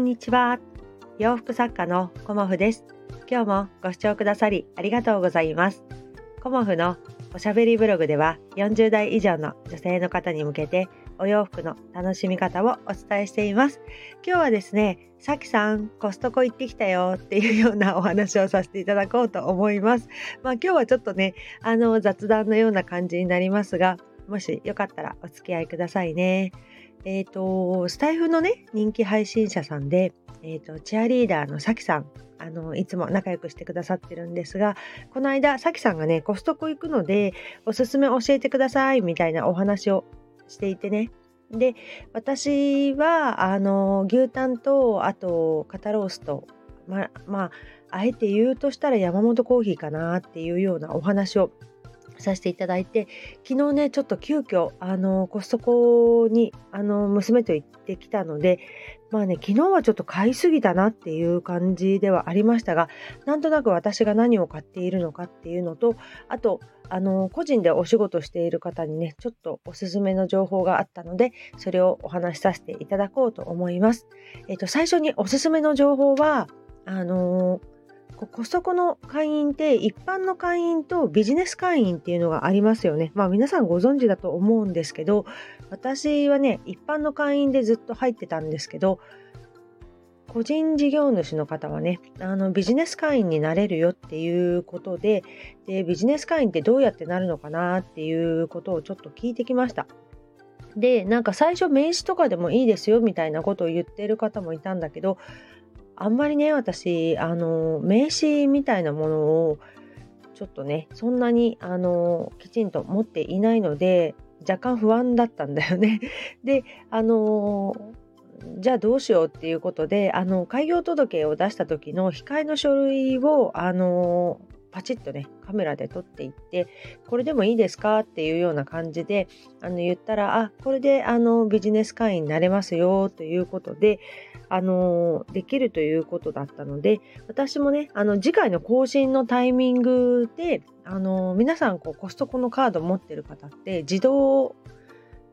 んにちは。洋服作家のコモフです。今日もご視聴くださりありがとうございます。コモフのおしゃべりブログでは40代以上の女性の方に向けてお洋服の楽しみ方をお伝えしています。今日はですねさきさんコストコ行ってきたよ。っていうようなお話をさせていただこうと思います。まあ今日はちょっとねあの雑談のような感じになりますがもしよかったらお付き合いくださいね。えっ、ー、と、スタイフのね、人気配信者さんで、えっ、ー、と、チアリーダーのさきさん、あの、いつも仲良くしてくださってるんですが、この間、さきさんがね、コストコ行くので、おすすめ教えてください、みたいなお話をしていてね。で、私は、あの、牛タンと、あと、肩ロースト、ま、まあ、あえて言うとしたら山本コーヒーかなっていうようなお話をさせていただいて昨日ねちょっと急遽あのコストコにあの娘と行ってきたのでまあね昨日はちょっと買いすぎたなっていう感じではありましたがなんとなく私が何を買っているのかっていうのとあとあの個人でお仕事している方にねちょっとおすすめの情報があったのでそれをお話しさせていただこうと思います。えっと最初におすすめの情報はあのーコストコの会員って一般の会員とビジネス会員っていうのがありますよね。まあ皆さんご存知だと思うんですけど私はね一般の会員でずっと入ってたんですけど個人事業主の方はねあのビジネス会員になれるよっていうことででビジネス会員ってどうやってなるのかなっていうことをちょっと聞いてきました。でなんか最初名刺とかでもいいですよみたいなことを言ってる方もいたんだけどあんまりね私あの名刺みたいなものをちょっとねそんなにあのきちんと持っていないので若干不安だったんだよね。であのじゃあどうしようっていうことであの開業届を出した時の控えの書類をあのパチッとねカメラで撮っていってこれでもいいですかっていうような感じであの言ったらあこれであのビジネス会員になれますよということであのできるということだったので私もねあの次回の更新のタイミングであの皆さんこうコストコのカード持ってる方って自動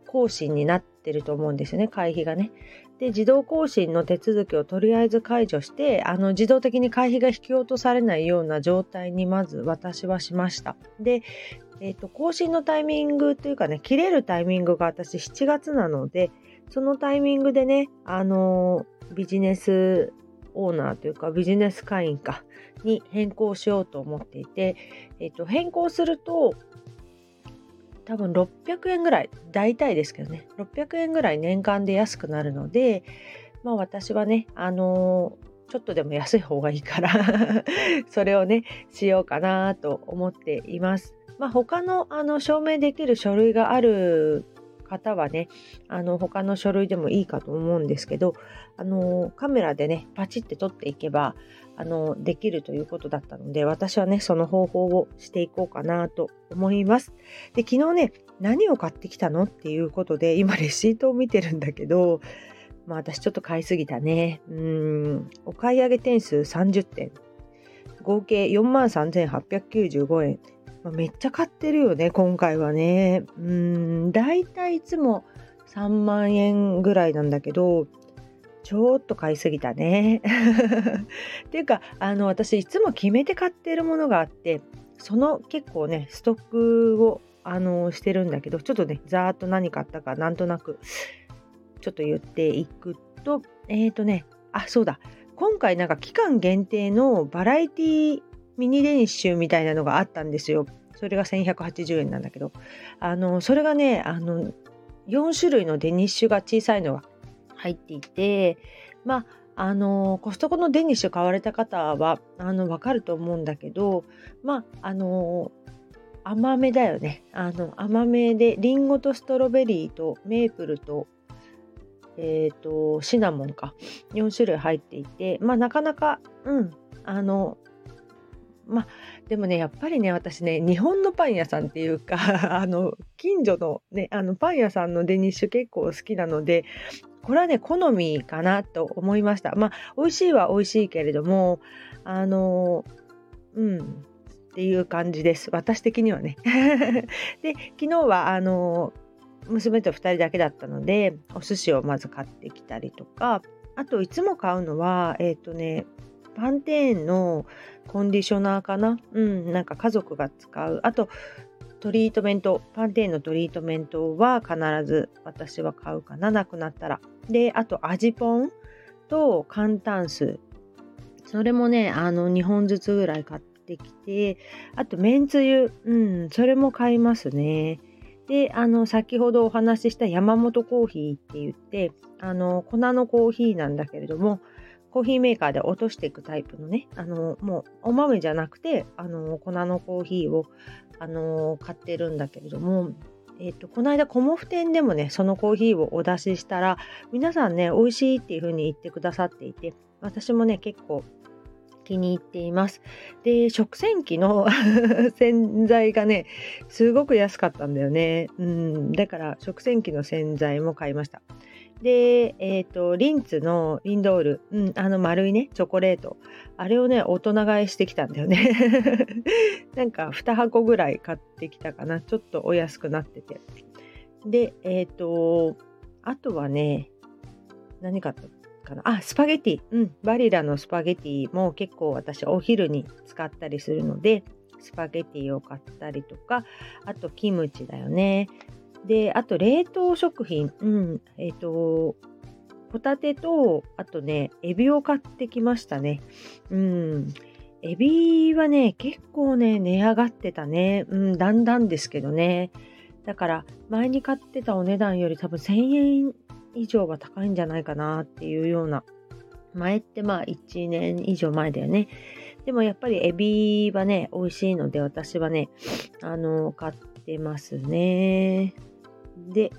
更新になってると思うんですよね会費がね。で自動更新の手続きをとりあえず解除してあの自動的に会費が引き落とされないような状態にまず私はしました。で、えーと、更新のタイミングというかね切れるタイミングが私7月なのでそのタイミングでねあのビジネスオーナーというかビジネス会員かに変更しようと思っていて、えっと、変更すると多分600円ぐらい大体ですけどね600円ぐらい年間で安くなるのでまあ私はねあのー、ちょっとでも安い方がいいから それをねしようかなと思っています。まあ、他のあの証明できる書類がある方はねあの他の書類でもいいかと思うんですけどあのカメラでねパチって撮っていけばあのできるということだったので私はねその方法をしていこうかなと思います。で昨日ね何を買ってきたのっていうことで今レシートを見てるんだけどまあ私ちょっと買いすぎたね。うん、お買い上げ点数30点。合計43,895円。めっちゃ買ってるよね、今回はね。うん、だいたいいつも3万円ぐらいなんだけど、ちょっと買いすぎたね。っ ていうか、あの、私いつも決めて買ってるものがあって、その結構ね、ストックを、あの、してるんだけど、ちょっとね、ざーっと何買ったか、なんとなく、ちょっと言っていくと、えっ、ー、とね、あ、そうだ。今回なんか期間限定のバラエティミニデニッシュみたいなのがあったんですよ。それが1180円なんだけど、あの、それがね、あの、4種類のデニッシュが小さいのが入っていて、まあ、あの、コストコのデニッシュ買われた方は、あの、わかると思うんだけど、まあ、あの、甘めだよね。あの、甘めで、リンゴとストロベリーとメープルと、え、ー、と、シナモンか、4種類入っていて、まあ、なかなか、うん、あの、まあでもねやっぱりね私ね日本のパン屋さんっていうか あの近所のねあのパン屋さんのデニッシュ結構好きなのでこれはね好みかなと思いました。まあ美味しいは美味しいけれどもあのうんっていう感じです。私的にはね。で昨日はあの娘と2人だけだったのでお寿司をまず買ってきたりとかあといつも買うのはえっ、ー、とねパンテーンのコンディショナーかな？うんなんか家族が使う。あとトリートメントパンテーンのトリートメントは必ず私は買うかななくなったら。であと味ポンと寒炭水それもねあの2本ずつぐらい買ってきてあとめんつゆ。うんそれも買いますね。であの先ほどお話しした山本コーヒーって言ってあの粉のコーヒーなんだけれどもコーヒーメーカーで落としていくタイプのねあのもうお豆じゃなくてあの粉のコーヒーをあの買ってるんだけれどもえっ、とこの間コモフ店でもねそのコーヒーをお出ししたら皆さんね美味しいっていう風に言ってくださっていて私もね結構気に入っています。で、食洗機の 洗剤がね、すごく安かったんだよね。うん、だから食洗機の洗剤も買いました。で、えっ、ー、と、リンツのリンドール、うん、あの丸いね、チョコレート。あれをね、大人買いしてきたんだよね。なんか2箱ぐらい買ってきたかな。ちょっとお安くなってて。で、えっ、ー、と、あとはね、何買ったかなあ、スパゲティ。うん。バリラのスパゲティも結構私お昼に使ったりするので、スパゲティを買ったりとか、あとキムチだよね。で、あと冷凍食品。うん。えっ、ー、と、ホタテと、あとね、エビを買ってきましたね。うん。エビはね、結構ね、値上がってたね。うん、だんだんですけどね。だから、前に買ってたお値段より多分1000円以上は高いんじゃないかなっていうような前ってまあ1年以上前だよね。でもやっぱりエビはね、美味しいので私はね、あの、買ってますね。で、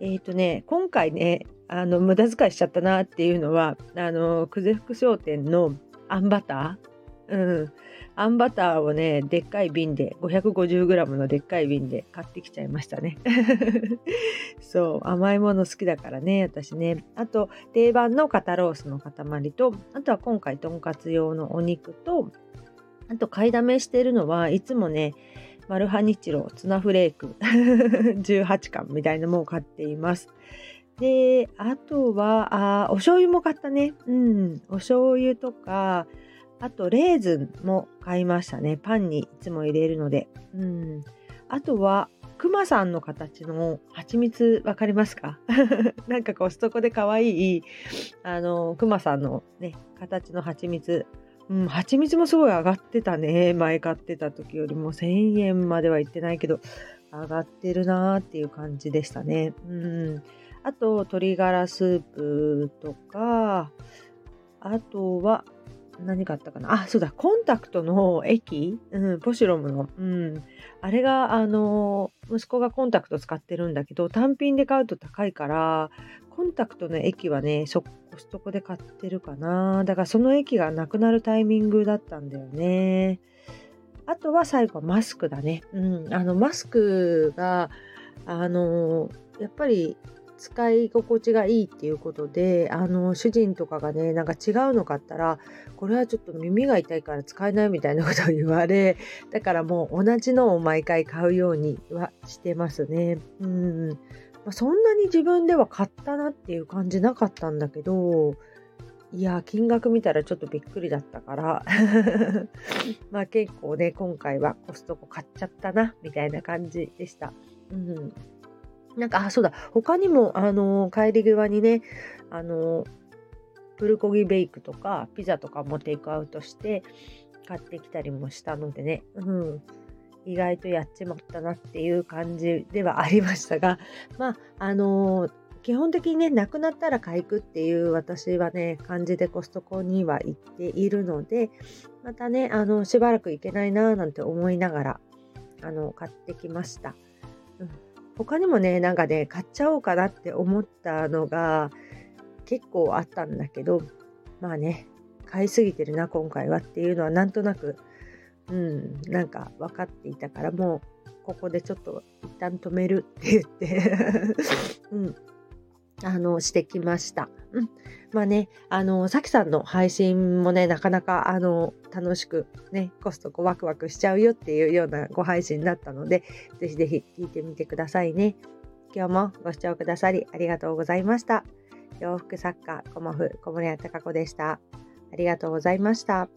えっ、ー、とね、今回ね、あの、無駄遣いしちゃったなっていうのは、あの、久世福商店のあんバター？うん。あんバターをね、でっかい瓶で、550g のでっかい瓶で買ってきちゃいましたね。そう、甘いもの好きだからね、私ね。あと、定番の肩ロースの塊と、あとは今回、とんかつ用のお肉と、あと、買いだめしてるのはいつもね、マルハニチロツナフレーク 18巻みたいなものを買っています。で、あとは、あお醤油も買ったね。うん。お醤油とか、あと、レーズンも買いましたね。パンにいつも入れるので。うん。あとは、クマさんの形の蜂蜜わかりますか？なんかコストコで可愛い、あの、クマさんのね、形の蜂蜜。うん、蜂蜜もすごい上がってたね。前買ってた時よりも1000円まではいってないけど、上がってるなーっていう感じでしたね。うん。あと、鶏ガラスープとか、あとは、何があったかな？あ、そうだ、コンタクトの液、うん、ポシュロムの、うん、あれが、あの、息子がコンタクト使ってるんだけど、単品で買うと高いから、コンタクトの液はね、そコストコで買ってるかな。だからその液がなくなるタイミングだったんだよね。あとは最後マスクだね。うん、あの、マスクが、あの、やっぱり使い心地がいいっていうことであの主人とかがねなんか違うの買ったらこれはちょっと耳が痛いから使えないみたいなことを言われだからもう同じのを毎回買うようにはしてますね。うんまあ、そんなに自分では買ったなっていう感じなかったんだけどいや金額見たらちょっとびっくりだったから まあ結構ね今回はコストコ買っちゃったなみたいな感じでした。うんなんか、あ、そうだ、他にも、あの帰り際にね、あのプルコギベイクとか、ピザとかもテイクアウトして買ってきたりもしたのでね、うん、意外とやっちまったなっていう感じではありましたが、まあ、あの基本的にね、なくなったら買いくっていう私はね、感じでコストコには行っているので、またね、あの、しばらく行けないなぁなんて思いながら、あの、買ってきました。うん。他にもね、なんかね、買っちゃおうかなって思ったのが結構あったんだけど、まあね、買いすぎてるな、今回はっていうのはなんとなく、うん、なんか分かっていたから、もうここでちょっと一旦止めるって言って。うん、あの、してきました。うん。まあね、あの、さきさんの配信もね、なかなか、あの、楽しくね、コストコワクワクしちゃうよっていうようなご配信だったので、ぜひぜひ聞いてみてくださいね。今日もご視聴くださりありがとうございました。洋服作家コモフ小森屋隆子でした。ありがとうございました。